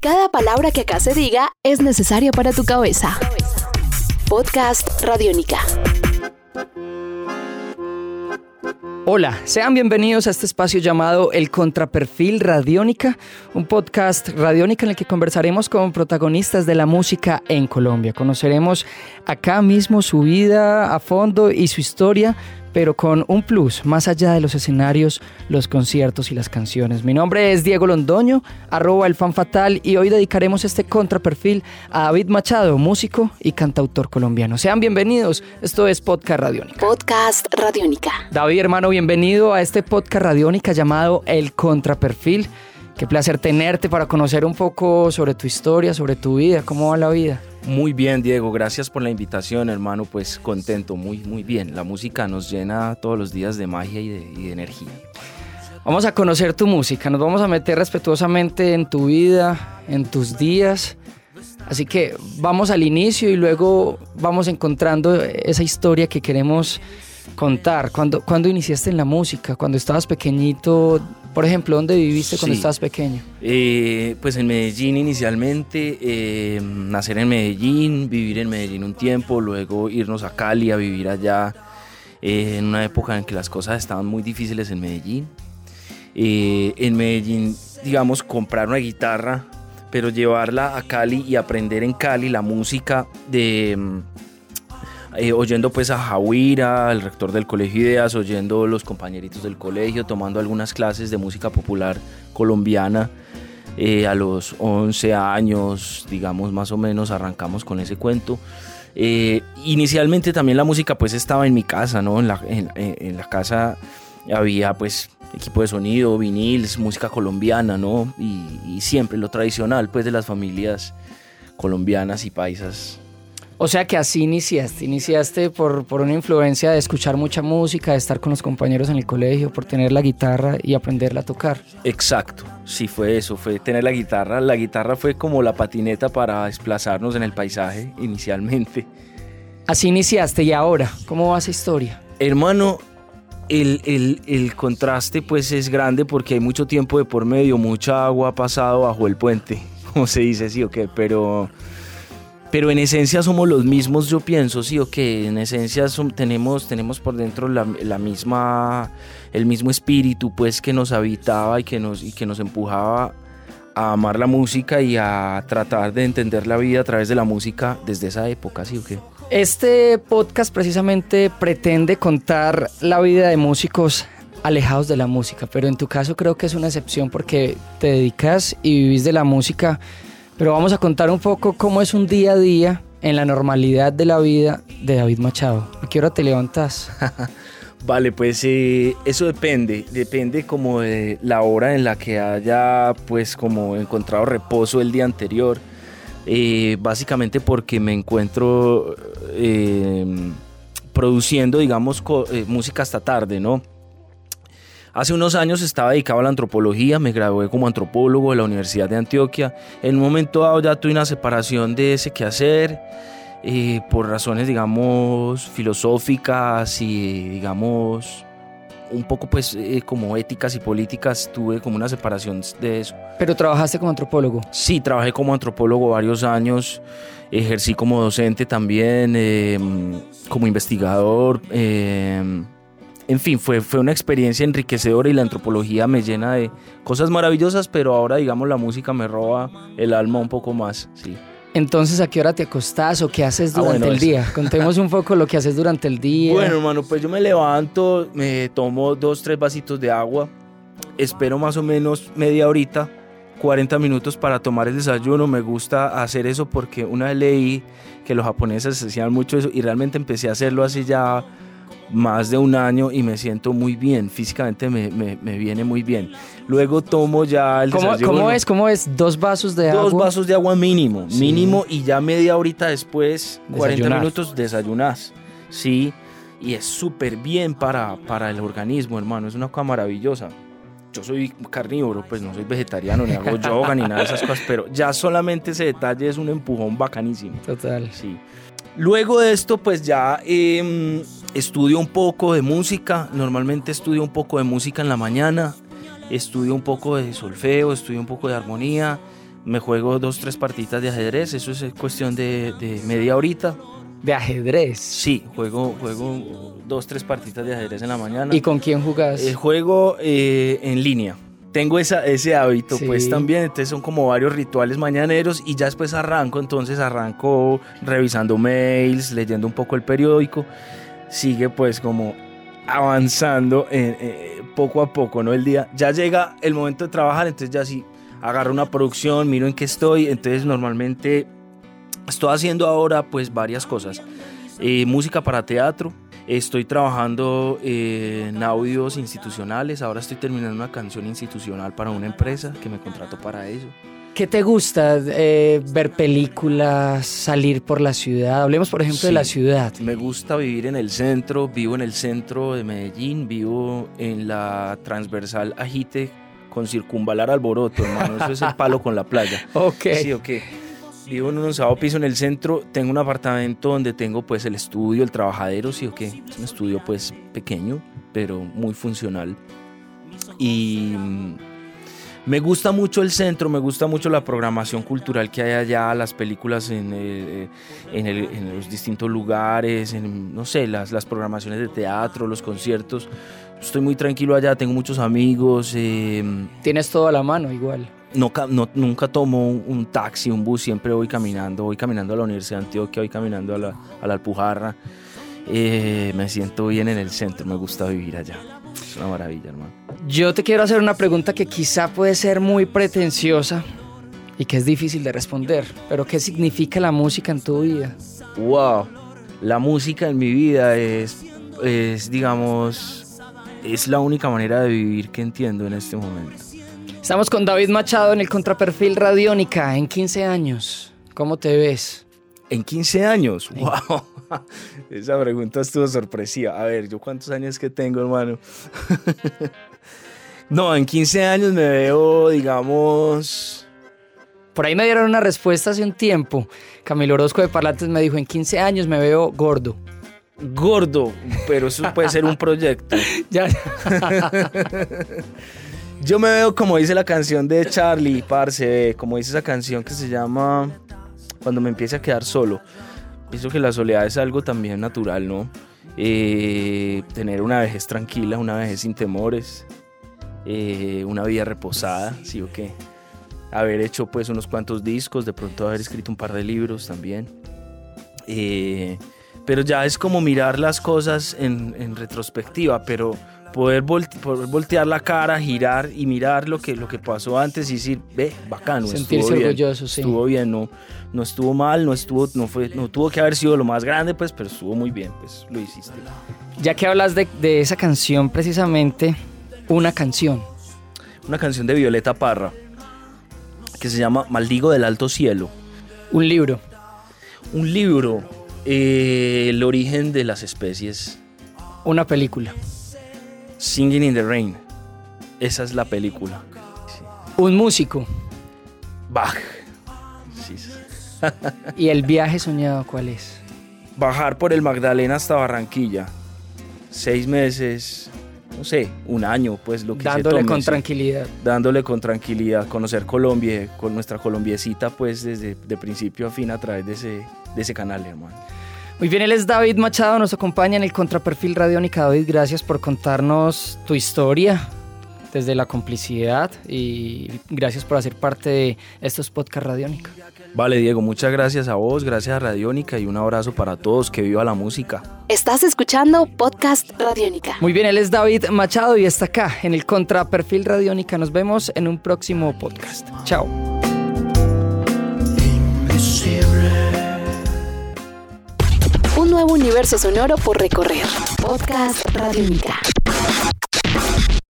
Cada palabra que acá se diga es necesaria para tu cabeza. Podcast Radiónica. Hola, sean bienvenidos a este espacio llamado El Contraperfil Radiónica, un podcast radiónica en el que conversaremos con protagonistas de la música en Colombia. Conoceremos acá mismo su vida a fondo y su historia pero con un plus, más allá de los escenarios, los conciertos y las canciones. Mi nombre es Diego Londoño, arroba el fan fatal, y hoy dedicaremos este contraperfil a David Machado, músico y cantautor colombiano. Sean bienvenidos, esto es Podcast Radiónica. Podcast Radiónica. David, hermano, bienvenido a este podcast Radiónica llamado El Contraperfil. Qué placer tenerte para conocer un poco sobre tu historia, sobre tu vida, cómo va la vida. Muy bien, Diego, gracias por la invitación, hermano. Pues contento, muy, muy bien. La música nos llena todos los días de magia y de, energía. Vamos a conocer tu música, nos vamos a meter respetuosamente en tu vida, en tus días. Así que vamos al inicio y luego vamos encontrando esa historia que queremos contar. ¿Cuándo, ¿Cuándo iniciaste en la música? Cuando estabas pequeñito, por ejemplo, ¿dónde viviste cuando estabas pequeño? Eh, pues en Medellín inicialmente, eh, nacer en Medellín, vivir en Medellín un tiempo, luego irnos a Cali a vivir allá eh, en una época en que las cosas estaban muy difíciles en Medellín. en Medellín, digamos, comprar una guitarra, pero llevarla a Cali y aprender en Cali la música de eh, oyendo pues a Jawira, el rector del colegio Ideas, oyendo los compañeritos del colegio, tomando algunas clases de música popular colombiana. Eh, a los 11 años, digamos más o menos, arrancamos con ese cuento. Eh, inicialmente también la música pues estaba en mi casa, ¿no? En la, casa había pues equipo de sonido, viniles, música colombiana, ¿no? Y, y, siempre lo tradicional pues de las familias colombianas y paisas o sea que así iniciaste, iniciaste por, por una influencia de escuchar mucha música, de estar con los compañeros en el colegio, por tener la guitarra y aprenderla a tocar. Exacto, sí fue eso, fue tener la guitarra. La guitarra fue como la patineta para desplazarnos en el paisaje inicialmente. Así iniciaste y ahora, ¿cómo va esa historia? Hermano, el, el, el, contraste pues es grande porque hay mucho tiempo de por medio, mucha agua ha pasado bajo el puente, como se dice, sí o qué, pero pero en esencia somos los mismos, yo pienso, sí, o que en esencia tenemos, tenemos por dentro la, misma, el mismo espíritu, pues, que nos habitaba y que nos, y que nos empujaba a amar la música y a tratar de entender la vida a través de la música desde esa época, sí, o qué. Este podcast precisamente pretende contar la vida de músicos alejados de la música, pero en tu caso creo que es una excepción porque te dedicas y vivís de la música pero vamos a contar un poco cómo es un día a día en la normalidad de la vida de David Machado. ¿A qué hora te levantas? Vale, pues eh, eso depende, depende como de la hora en la que haya pues como encontrado reposo el día anterior, eh, básicamente porque me encuentro eh, produciendo digamos música hasta tarde, ¿no? Hace unos años estaba dedicado a la antropología, me gradué como antropólogo de la Universidad de Antioquia. En un momento dado ya tuve una separación de ese quehacer eh, por razones, digamos, filosóficas y, digamos, un poco pues eh, como éticas y políticas, tuve como una separación de eso. ¿Pero trabajaste como antropólogo? Sí, trabajé como antropólogo varios años, ejercí como docente también, em, como investigador. Eh, en fin, fue, fue una experiencia enriquecedora y la antropología me llena de cosas maravillosas, pero ahora digamos la música me roba el alma un poco más, sí. Entonces, ¿a qué hora te acostás o qué haces ah, durante el día? Contemos un poco lo que haces durante el día. Bueno, hermano, pues yo me levanto, me tomo dos, tres vasitos de agua, espero más o menos media horita, 40 minutos para tomar el desayuno. Me gusta hacer eso porque una vez leí que los japoneses hacían mucho eso y realmente empecé a hacerlo así ya más de un año y me siento muy bien, físicamente me, me, viene muy bien. Luego tomo ya el ¿Cómo, ¿Cómo es? ¿Cómo es? ¿Dos vasos de agua? Dos vasos de agua mínimo, mínimo y ya media horita después, 40 minutos desayunas. Sí, y es súper bien para, para el organismo, hermano, es una cosa maravillosa. Yo soy carnívoro, pues no soy vegetariano, ni hago yoga, ni nada de esas cosas, pero ya solamente ese detalle es un empujón bacanísimo. Total. Sí. Luego de esto, pues ya em, estudio un poco de música. Normalmente estudio un poco de música en la mañana. Estudio un poco de solfeo, estudio un poco de armonía. me juego dos, tres partitas de ajedrez, eso es cuestión de, de media horita. ¿De ajedrez? Sí, juego, juego dos, tres partitas de ajedrez en la mañana. ¿Y con quién jugás? El juego eh, en línea. Tengo esa, ese hábito, pues también, entonces son como varios rituales mañaneros y ya después arranco, entonces arranco revisando mails, leyendo un poco el periódico, sigue pues como avanzando eh, poco a poco, ¿no? El día, ya llega el momento de trabajar, entonces ya sí agarro una producción, miro en qué estoy, entonces normalmente estoy haciendo ahora pues varias cosas. Eh, música para teatro, estoy trabajando eh, en audios institucionales, ahora estoy terminando una canción institucional para una empresa que me contrató para eso. ¿Qué te gusta? Eh, ¿Ver películas? ¿Salir por la ciudad? Hablemos, por ejemplo, de la ciudad. Me gusta vivir en el centro. Vivo en el centro de Medellín. Vivo en la transversal Ajite con circunvalar alboroto, hermano. Eso es el palo con la playa. ok. Sí, ok. Vivo en un onceavo piso en el centro. Tengo un apartamento donde tengo pues el estudio, el trabajadero, sí, ok. Es un estudio pues pequeño, pero muy funcional. Y mm, me gusta mucho el centro, me gusta mucho la programación cultural que hay allá, las películas en, eh, en, los distintos lugares, en, no sé, las, las programaciones de teatro, los conciertos. Estoy muy tranquilo allá, tengo muchos amigos. Eh, Tienes todo a la mano igual. No, no, nunca tomo un, taxi, un bus, siempre voy caminando, voy caminando a la Universidad de Antioquia, voy caminando a la, a la Alpujarra. Eh, me siento bien en el centro, me gusta vivir allá. Una maravilla, hermano. Yo te quiero hacer una pregunta que quizá puede ser muy pretenciosa y que es difícil de responder, pero ¿qué significa la música en tu vida? Wow, la música en mi vida es, es digamos, es la única manera de vivir que entiendo en este momento. Estamos con David Machado en el Contraperfil Radiónica en 15 años. ¿Cómo te ves? En 15 años, wow. Esa pregunta estuvo sorpresiva. A ver, ¿yo cuántos años que tengo, hermano? no, en 15 años me veo, digamos... Por ahí me dieron una respuesta hace un tiempo. Camilo Orozco de Parlantes me dijo, en 15 años me veo gordo. Gordo, pero eso puede ser un proyecto. ya. Yo me veo como dice la canción de Charlie, parce, como dice esa canción que se llama Cuando me empiece a quedar solo. Pienso que la soledad es algo también natural, ¿no? Eh, tener una vejez tranquila, una vejez sin temores, eh, una vida reposada, ¿sí o qué? Haber hecho pues unos cuantos discos, de pronto haber escrito un par de libros también. Eh, pero ya es como mirar las cosas en, en retrospectiva, pero poder, voltear la cara, girar y mirar lo que, lo que pasó antes y decir, ve, bacano, Sentirse estuvo orgulloso, bien, Estuvo bien, no, no estuvo mal, no, estuvo, no, fue, no tuvo que haber sido lo más grande, pues, pero estuvo muy bien, pues lo hiciste. Ya que hablas de, de esa canción, precisamente, una canción. Una canción de Violeta Parra, que se llama Maldigo del Alto Cielo. Un libro. Un libro, eh, el origen de las especies. Una película. Singing in the Rain. Esa es la película. Un músico. Bach. ¿Y el viaje soñado cuál es? Bajar por el Magdalena hasta Barranquilla. Seis meses, no sé, un año, pues lo que Dándole con tranquilidad. Dándole con tranquilidad, conocer Colombia, con nuestra colombiecita, pues desde de principio a fin a través de ese, de ese canal, hermano. Muy bien, él es David Machado, nos acompaña en el Contraperfil Radiónica. David, gracias por contarnos tu historia desde la complicidad y gracias por hacer parte de estos podcast Radiónica. Vale, Diego, muchas gracias a vos, gracias a Radiónica y un abrazo para todos, que viva la música. Estás escuchando Podcast Radiónica. Muy bien, él es David Machado y está acá en el Contraperfil Radiónica. Nos vemos en un próximo podcast. Chao. Nuevo universo sonoro por recorrer. Podcast Radiónica.